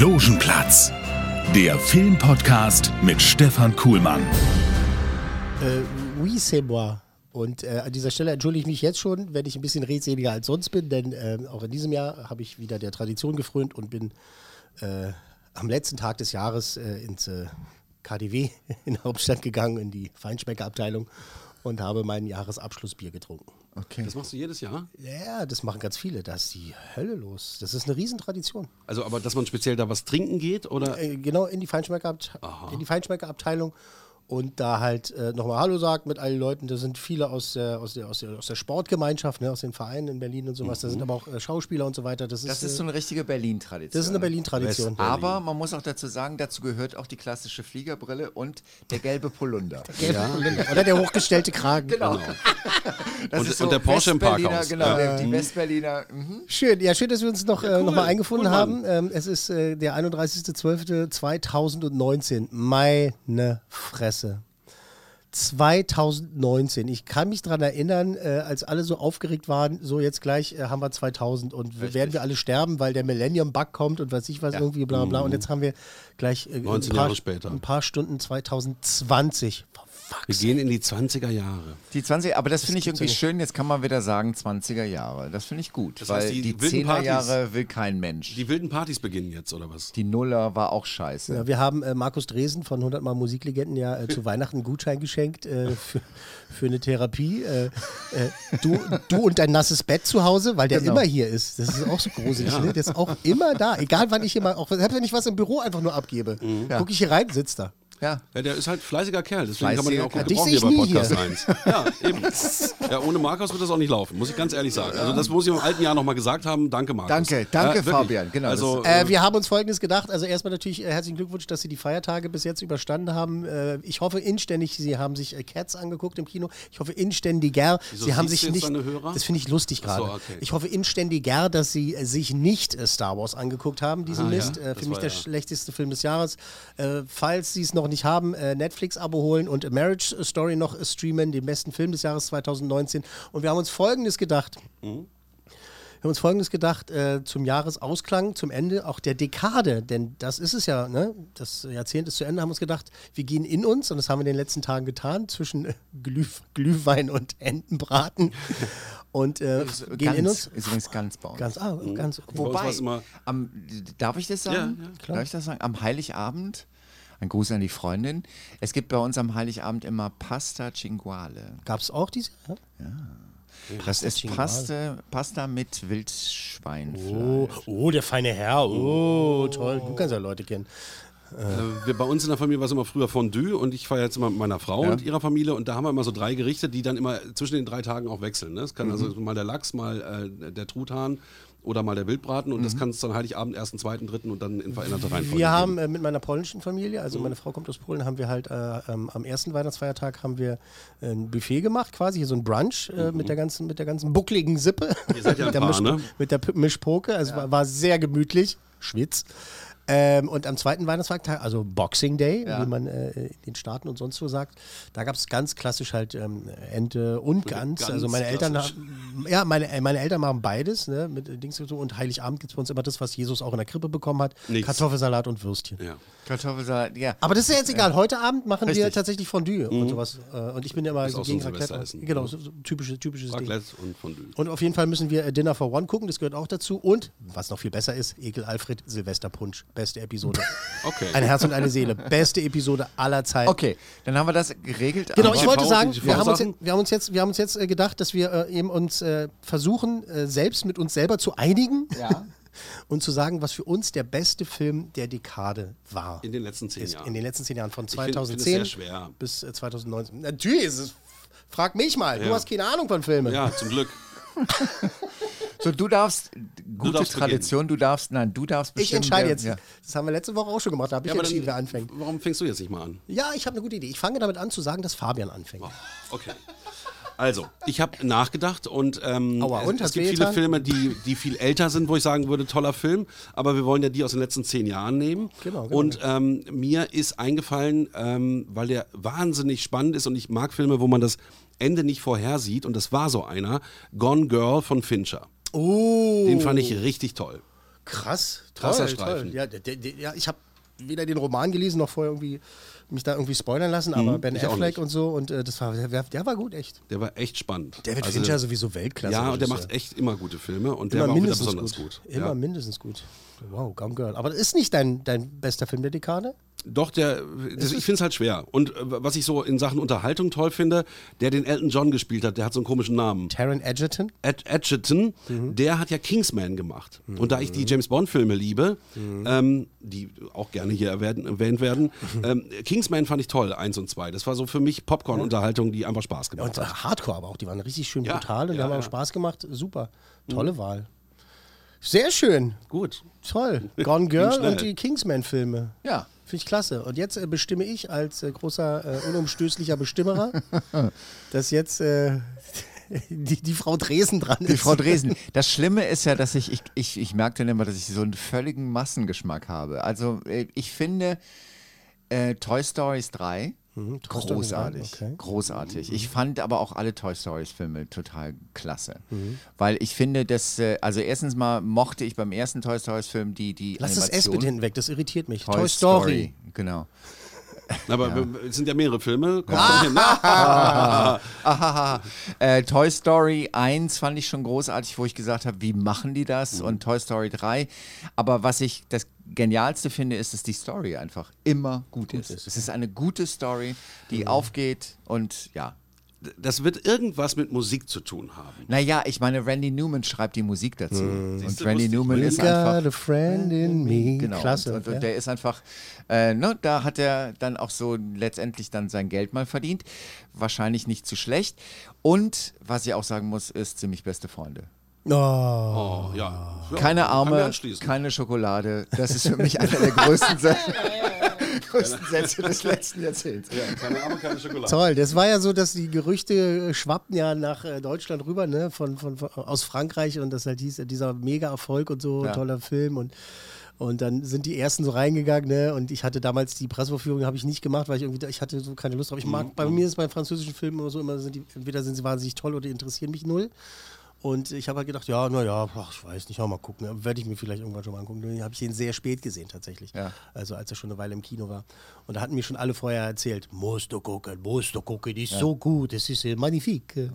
Logenplatz, der Filmpodcast mit Stefan Kuhlmann. Äh, oui, c'est moi. Und äh, an dieser Stelle entschuldige ich mich jetzt schon, wenn ich ein bisschen redseliger als sonst bin, denn äh, auch in diesem Jahr habe ich wieder der Tradition gefrönt und bin äh, am letzten Tag des Jahres äh, ins äh, KDW in der Hauptstadt gegangen, in die Feinschmeckerabteilung und habe mein Jahresabschlussbier getrunken. Okay. Das machst du jedes Jahr? Ja, das machen ganz viele. Da ist die Hölle los. Das ist eine Riesentradition. Also, aber dass man speziell da was trinken geht oder? Äh, genau in die Feinschmeckerabte in die Feinschmeckerabteilung und da halt äh, nochmal Hallo sagt mit allen Leuten. Da sind viele aus der, aus der, aus der, aus der Sportgemeinschaft, ne, aus den Vereinen in Berlin und sowas. Da sind aber auch äh, Schauspieler und so weiter. Das, Das ist, ist so äh, eine richtige Berlin-Tradition. das ist eine Berlin-Tradition. Aber man muss auch dazu sagen, dazu gehört auch die klassische Fliegerbrille und der gelbe Polunder. Ja. Oder der hochgestellte Kragen. Genau. Das Und- ist und der Porsche im Parkhaus. Genau, Ja. der- die Westberliner. Mhm. Schön, ja, schön, dass wir uns noch, äh, noch mal eingefunden cool, haben. Ähm, es ist äh, der 31.12.2019. Meine Fresse. 2019. Ich kann mich daran erinnern, äh, als alle so aufgeregt waren, so jetzt gleich äh, haben wir 2000 und w- werden wir alle sterben, weil der Millennium-Bug kommt und weiß ich was irgendwie, bla bla bla. Und jetzt haben wir gleich äh, 19 ein, paar, ein paar Stunden 2020. For Wir gehen in die 20er Jahre. Die 20, aber das, finde ich ja irgendwie nicht. schön. Jetzt kann man wieder sagen 20er Jahre. Das finde ich gut, Das weil heißt, die die, wilden 10er Partys- Jahre will kein Mensch. Die, Die wilden Partys beginnen jetzt, oder was? Nuller war auch scheiße. Ja, wir haben äh, Markus Dresen von 100 Mal Musiklegenden ja äh, zu Weihnachten einen Gutschein geschenkt äh, für, für eine Therapie. Äh, äh, du, du und dein nasses Bett zu Hause, weil der Genau. immer hier ist. Das ist auch so gruselig. Ne? Der ist auch immer da. Egal wann ich immer, auch selbst wenn ich was im Büro einfach nur abgebe, Ja. gucke ich hier rein, sitzt da. Ja. Ja, der ist halt fleißiger Kerl, deswegen kann man den auch gut Fleißiger gebrauchen hier bei Podcast 1. Ja, eben. Ja, ohne Markus wird das auch nicht laufen, muss ich ganz ehrlich sagen. Also das muss ich im alten Jahr nochmal gesagt haben. Danke, Markus. Danke, danke, wirklich. Fabian. Genau, Also, Äh, wir haben uns Folgendes gedacht. Also erstmal natürlich äh, herzlichen Glückwunsch, dass Sie die Feiertage bis jetzt überstanden haben. Äh, ich hoffe inständig, Sie haben sich äh, Cats angeguckt im Kino. Ich hoffe inständiger, Wieso Sie haben sich nicht. Das finde ich lustig Ach so, gerade. okay. Ich hoffe inständiger, dass Sie äh, sich nicht äh, Star Wars angeguckt haben, diesen Ah, ja. Mist. Äh, für mich der ja- schlechteste Film des Jahres. Äh, falls Sie es noch nicht haben, äh, Netflix-Abo holen und A Marriage Story noch streamen, den besten Film des Jahres 2019. Und wir haben uns Folgendes gedacht. Mhm. Wir haben uns Folgendes gedacht, äh, zum Jahresausklang, zum Ende auch der Dekade, denn das ist es ja, ne? das Jahrzehnt ist zu Ende, haben wir uns gedacht, wir gehen in uns und das haben wir in den letzten Tagen getan, zwischen äh, Glüh, Glühwein und Entenbraten und äh, gehen ganz, in uns. Ist übrigens ganz bei uns. Ganz, ah, ganz. uns Wobei, am, darf ich das sagen? Ja, ja, Darf ich das sagen? Am Heiligabend, ein Gruß an die Freundin, es gibt bei uns am Heiligabend immer Pasta Cinguale. Gab es auch diese? Ja? Das ist Cinguale. Pasta, Pasta mit Wildschweinfleisch. Oh, oh, der feine Herr. Oh, toll. Du kannst ja Leute kennen. Äh, bei uns in der Familie war es immer früher Fondue und ich feiere jetzt immer mit meiner Frau Ja. und ihrer Familie und da haben wir immer so drei Gerichte, die dann immer zwischen den drei Tagen auch wechseln. Ne? Es kann also mal der Lachs, mal äh, der Truthahn oder mal der Wildbraten und das kann es dann Heiligabend, ersten, zweiten, dritten und dann in veränderter Reihenfolge Wir haben äh, mit meiner polnischen Familie, also meine Frau kommt aus Polen, haben wir halt äh, ähm, am ersten Weihnachtsfeiertag haben wir äh, ein Buffet gemacht, quasi hier so ein Brunch äh, mit der ganzen mit der ganzen buckligen Sippe. Ihr seid ja mit, der ein Paar, ne? mit der P- Mischpoke. Also war, war sehr gemütlich. Schwitz. Ähm, und am zweiten Weihnachtsfeiertag, also Boxing Day, Ja. wie man äh, in den Staaten und sonst wo sagt, da gab es ganz klassisch halt ähm, Ente und Gans. Ganz Also meine Eltern klassisch. haben, ja, meine, äh, meine Eltern machen beides, ne, mit Dings und so. Und Heiligabend gibt es bei uns immer das, was Jesus auch in der Krippe bekommen hat: Nichts. Kartoffelsalat und Würstchen. Ja. Kartoffelsalat, ja. Aber das ist ja jetzt egal. Heute Abend machen wir Richtig. tatsächlich Fondue und sowas. Äh, Und ich bin ja immer Ist so gegen Raclette. Genau, so, so typische, typisches Ding. Raclette und Fondue. Und auf jeden Fall müssen wir äh, Dinner for One gucken, das gehört auch dazu. Und, was noch viel besser ist, Ekel Alfred, Silvesterpunsch. Beste Episode. Okay. Ein Herz und eine Seele. Beste Episode aller Zeiten. Okay, dann haben wir das geregelt. Genau, ich wollte sagen, wir haben, uns, wir, haben uns jetzt, wir haben uns jetzt äh, gedacht, dass wir äh, eben uns äh, versuchen, äh, selbst mit uns selber zu einigen Ja. und zu sagen, was für uns der beste Film der Dekade war. In den letzten zehn ist Jahren. in den letzten zehn Jahren von find- finde es 2010 sehr schwer. bis äh, 2019. Natürlich ist es Frag mich mal, du Ja. hast keine Ahnung von Filmen. Ja, zum Glück. So, du darfst, gute darfst Tradition, du darfst, nein, du darfst Ich bestimmen, entscheide wer- jetzt. Ja. Das haben wir letzte Woche auch schon gemacht. Da habe ich Ja, entschieden, wer dann, anfängt. warum fängst du jetzt nicht mal an? Ja, ich habe eine gute Idee. Ich fange damit an zu sagen, dass Fabian anfängt. Okay. Also, ich habe nachgedacht und, ähm, Aua, und? es, es gibt viele? Filme, die, die viel älter sind, wo ich sagen würde, toller Film, aber wir wollen ja die aus den letzten zehn Jahren nehmen. Genau, genau. Und ähm, mir ist eingefallen, ähm, weil der wahnsinnig spannend ist und ich mag Filme, wo man das Ende nicht vorhersieht und das war so einer, Gone Girl von Fincher. Oh, Den fand ich richtig toll. krass. Krasser toll, Streifen. Toll. Ja, der, der, der, ja, ich habe weder den Roman gelesen noch vorher irgendwie mich da irgendwie spoilern lassen, aber Ben Mhm, auch Affleck und so und äh, das war der, der war gut echt. Der war echt spannend. David Also, Fincher sowieso Weltklasse. Ja, und der macht echt immer gute Filme und der immer war auch wieder mindestens besonders gut. gut. Immer ja. mindestens gut. Wow, Gone Girl. Aber das ist nicht dein, dein bester Film der Dekade? Doch, der, das, ich finde es halt schwer. Und äh, was ich so in Sachen Unterhaltung toll finde, der den Elton John gespielt hat, der hat so einen komischen Namen. Taron Egerton? Ed Edgerton, Mhm. der hat ja Kingsman gemacht. Und da ich die James Bond-Filme liebe, Mhm. ähm, die auch gerne hier erwähnt, erwähnt werden, ähm, Kingsman fand ich toll, eins und zwei. Das war so für mich Popcorn-Unterhaltung, die einfach Spaß Ja, gemacht und hat. Hardcore aber auch. Die waren richtig schön Ja, brutal und die ja, haben ja. auch Spaß gemacht. Super. Tolle Wahl. Sehr schön. Gut. Toll. Gone Girl und die Kingsman-Filme. Ja. Finde ich klasse. Und jetzt äh, bestimme ich als äh, großer, äh, unumstößlicher Bestimmerer, dass jetzt äh, die, die Frau Dresen dran ist. Die Frau Dresen. Das Schlimme ist ja, dass ich, ich, ich, ich merke dann immer, dass ich so einen völligen Massengeschmack habe. Also äh, ich finde äh, Toy Stories 3 Mhm, Story großartig. 3, okay. Großartig. Ich fand aber auch alle Toy Stories Filme total klasse. Mhm. Weil ich finde, dass, äh, also erstens mal mochte ich beim ersten Toy Stories Film die, die Lass das S Animation. bitte hinten weg, das irritiert mich. Toy, Toy, Story. Genau. Aber es sind ja mehrere Filme. Ah. Na, Ahaha. Äh, Toy Story 1 fand ich schon großartig, wo ich gesagt habe, wie machen die das? Und Toy Story 3. Aber was ich das Genialste finde, ist, dass die Story einfach immer gut, ist. Es ist eine gute Story, die aufgeht und ja. Das wird irgendwas mit Musik zu tun haben. Naja, ich meine, Randy Newman schreibt die Musik dazu. Und Siehste, Randy Newman ist Got einfach. a friend in me. Genau, Klasse. Und, und, ja. und der ist einfach, äh, ne, da hat er dann auch so letztendlich dann sein Geld mal verdient. Wahrscheinlich nicht zu schlecht. Und was ich auch sagen muss, ist ziemlich beste Freunde. oh. Oh, ja. ja. Keine Arme, keine Schokolade. Das ist für mich einer der größten, Sä größten Sätze des letzten Jahrzehnts. Ja, keine Arme, keine Schokolade. Toll, das war ja so, dass die Gerüchte äh, schwappten ja nach äh, Deutschland rüber, ne, von, von, von, aus Frankreich und das halt hieß, äh, dieser Mega-Erfolg und so, Ja. toller Film und und dann sind die ersten so reingegangen, ne? Und ich hatte damals die Pressevorführung, habe ich nicht gemacht, weil ich irgendwie, ich hatte so keine Lust drauf. Ich mag, bei mir ist bei französischen Filmen immer so, immer sind die, entweder sind sie wahnsinnig toll oder interessieren mich null. Und ich habe halt gedacht, ja, naja, ich weiß nicht, auch mal gucken. Werde ich mir vielleicht irgendwann schon mal angucken. Den habe ich den sehr spät gesehen tatsächlich. Ja. Also als er schon eine Weile im Kino war. Und da hatten mir schon alle vorher erzählt, musst du gucken, musst du gucken, die ist so gut, das ist äh, magnifique.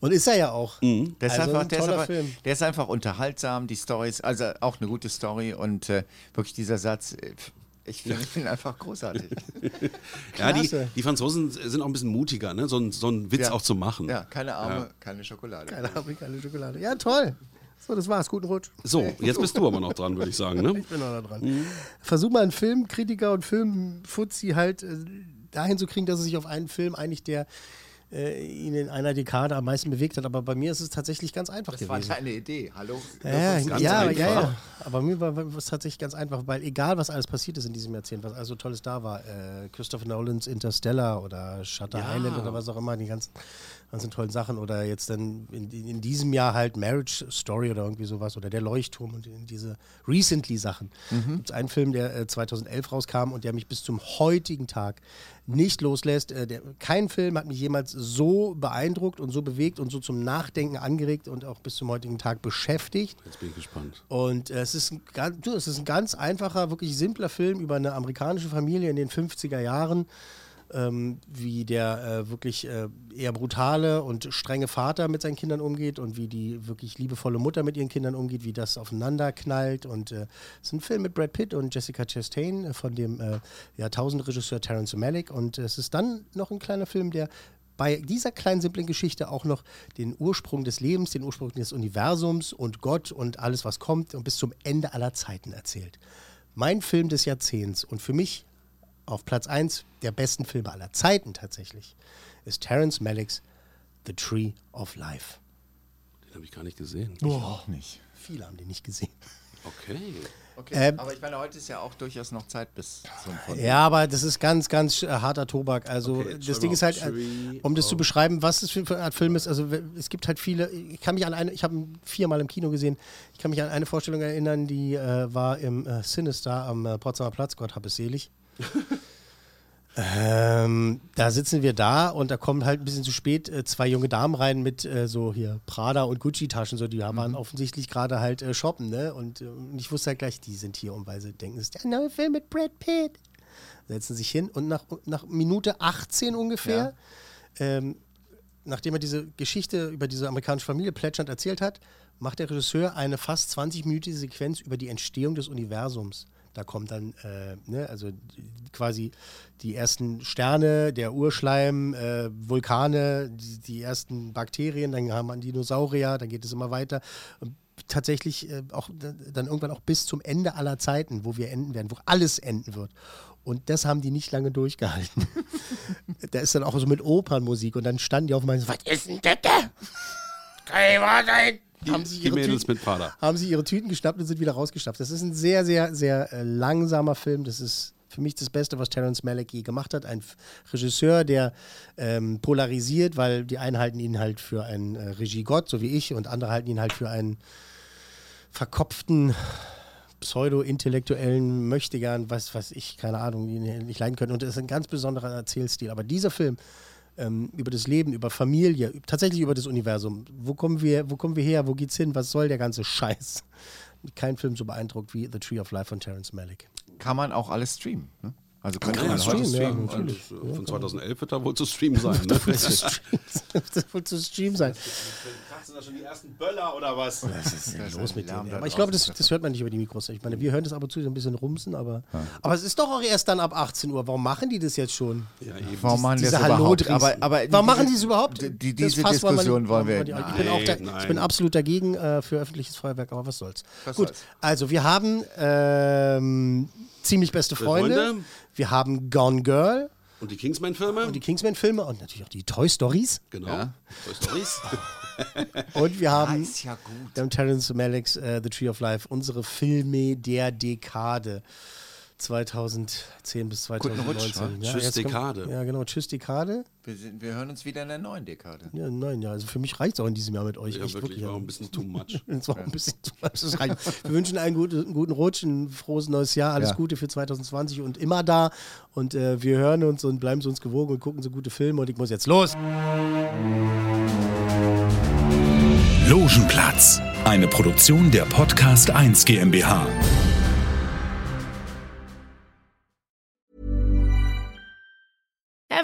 Und ist er ja auch. Der ist, Also einfach, ein der, ist Film. der ist einfach unterhaltsam, die Story ist also auch eine gute Story und äh, wirklich dieser Satz, äh, ich finde ihn einfach großartig. Ja, die, die Franzosen sind auch ein bisschen mutiger, ne? so, einen- so einen Witz Ja. auch zu machen. Ja, keine Arme, keine Schokolade. Keine amerikanische Schokolade. Ja, toll. So, das war's. Guten Rutsch. So, jetzt bist du aber noch dran, würde ich sagen. Ne? Ich bin noch da dran. Versuch mal einen Filmkritiker und Filmfuzzi halt äh, dahin zu kriegen, dass er sich auf einen Film einigt, der äh, ihn in einer Dekade am meisten bewegt hat. Aber bei mir ist es tatsächlich ganz einfach Das war gewesen. deine Idee, hallo? Ja, ja, ja, ja. Aber mir war war es tatsächlich ganz einfach, weil egal, was alles passiert ist in diesem Jahrzehnt, was also Tolles da war, äh, Christopher Nolans Interstellar oder Shutter Ja. Island oder was auch immer, die ganzen, ganzen tollen Sachen oder jetzt dann in, in, diesem Jahr halt Marriage Story oder irgendwie sowas oder Der Leuchtturm und diese Recently-Sachen. Mhm. Gibt es einen Film, der äh, 2011 rauskam und der mich bis zum heutigen Tag nicht loslässt. Äh, der, kein Film hat mich jemals so beeindruckt und so bewegt und so zum Nachdenken angeregt und auch bis zum heutigen Tag beschäftigt. Jetzt bin ich gespannt. Und äh, es, ist ein, du, es ist ein ganz einfacher, wirklich simpler Film über eine amerikanische Familie in den 50er Jahren, ähm, wie der äh, wirklich äh, eher brutale und strenge Vater mit seinen Kindern umgeht und wie die wirklich liebevolle Mutter mit ihren Kindern umgeht, wie das aufeinander knallt. Und äh, es ist ein Film mit Brad Pitt und Jessica Chastain äh, von dem äh, Jahrtausendregisseur Terrence Malick. Und äh, es ist dann noch ein kleiner Film, der bei dieser kleinen simplen Geschichte auch noch den Ursprung des Lebens, den Ursprung des Universums und Gott und alles, was kommt und bis zum Ende aller Zeiten erzählt. Mein Film des Jahrzehnts und für mich auf Platz 1 der besten Filme aller Zeiten tatsächlich ist Terrence Malicks The Tree of Life. Den habe ich gar nicht gesehen. Auch nicht. Viele haben den nicht gesehen. Okay. Okay. Ähm, aber ich meine, heute ist ja auch durchaus noch Zeit bis zum von Ja, aber das ist ganz, ganz äh, harter Tobak. Also Okay, das Ding ist halt, äh, um das zu beschreiben, was es für eine Art Film ist. Also es gibt halt viele. Ich kann mich an eine, ich habe ihn viermal im Kino gesehen. Ich kann mich an eine Vorstellung erinnern, die äh, war im äh, Sinister am äh, Potsdamer Platz. Gott hab es selig. Ähm, da sitzen wir da und da kommen halt ein bisschen zu spät äh, zwei junge Damen rein mit äh, so hier Prada und Gucci-Taschen. So, die waren offensichtlich gerade halt äh, shoppen, ne? Und, äh, und ich wusste halt gleich, die sind hier, um weil sie denken, es ist der neue Film mit Brad Pitt. Setzen sich hin und nach, nach Minute 18 ungefähr, ähm, nachdem er diese Geschichte über diese amerikanische Familie plätschernd erzählt hat, macht der Regisseur eine fast 20-minütige Sequenz über die Entstehung des Universums. Da kommt dann, äh, ne, also quasi die ersten Sterne, der Urschleim, äh, Vulkane, die, die ersten Bakterien, dann haben wir Dinosaurier, dann geht es immer weiter. Und tatsächlich äh, auch dann irgendwann auch bis zum Ende aller Zeiten, wo wir enden werden, wo alles enden wird. Und das haben die nicht lange durchgehalten. da ist dann auch so mit Opernmusik und dann standen die auf so, was ist denn das? da? Kann ich sein? Haben Die ihre Mädels Tüten- mit Prada. haben sie ihre Tüten geschnappt und sind wieder rausgeschnappt. Das ist ein sehr, sehr, sehr äh, langsamer Film. Das ist für mich das Beste, was Terence Malick je gemacht hat. Ein Regisseur, der ähm, polarisiert, weil die einen halten ihn halt für einen äh, Regiegott, so wie ich, und andere halten ihn halt für einen verkopften pseudo-intellektuellen Möchtegern, was weiß ich, keine Ahnung, ihn nicht leiden können. Und das ist ein ganz besonderer Erzählstil. Aber dieser Film ähm, über das Leben, über Familie, tatsächlich über das Universum. Wo kommen wir, wo kommen wir her? Wo geht's hin? Was soll der ganze Scheiß? Kein Film so beeindruckt wie The Tree of Life von Terence Malick. Kann man auch alles streamen. Ne? Also könnte Ja, man streamen, ja, streamen. natürlich. Und, äh, Von 2011 wird da wohl zu streamen sein. Ne? das wird wohl zu Stream sein. Sind da schon die ersten Böller oder was? Was ist denn los mit da Aber ich glaube, das, das hört man nicht über die Mikros. Ich meine, wir hören das ab und zu so ein bisschen rumsen, aber, aber es ist doch auch erst dann ab 18 Uhr. Warum machen die das jetzt schon? Ja, eben. Warum machen die das überhaupt? Aber, aber Warum machen diese- die es überhaupt? Die, die, Das diese Fass wollen wir Diskussion nicht- wollen wir. nicht- Ich bin, auch da, Nein, ich bin nein. absolut dagegen äh, für öffentliches Feuerwerk, aber was soll's. Was Gut, soll's. also wir haben ähm, ziemlich beste Freunde. Freunde. Wir haben Gone Girl Und die Kingsman-Filme? und die Kingsman-Filme und natürlich auch die Toy Stories. Genau. Ja. Toy Stories. Und wir haben, ist ja haben Terrence Malicks äh, The Tree of Life, unsere Filme der Dekade. 2010 bis Guten 2019. Rutsch, wa? Tschüss, jetzt kommt- Dekade. Ja, genau. Tschüss, Dekade. Wir, sind, wir hören uns wieder in der neuen Dekade. Ja, nein, ja. Also für mich reicht es auch in diesem Jahr mit euch. ja, echt wirklich, wirklich. war auch ja. ein bisschen too much. Das war ein bisschen zu much, das reicht. Wir wünschen einen guten, einen guten Rutsch, ein frohes neues Jahr, alles Ja. Gute für 2020 und immer da. Und äh, wir hören uns und bleiben so uns gewogen und gucken so gute Filme. Und ich muss jetzt los. Logenplatz, eine Produktion der Podcast 1 GmbH.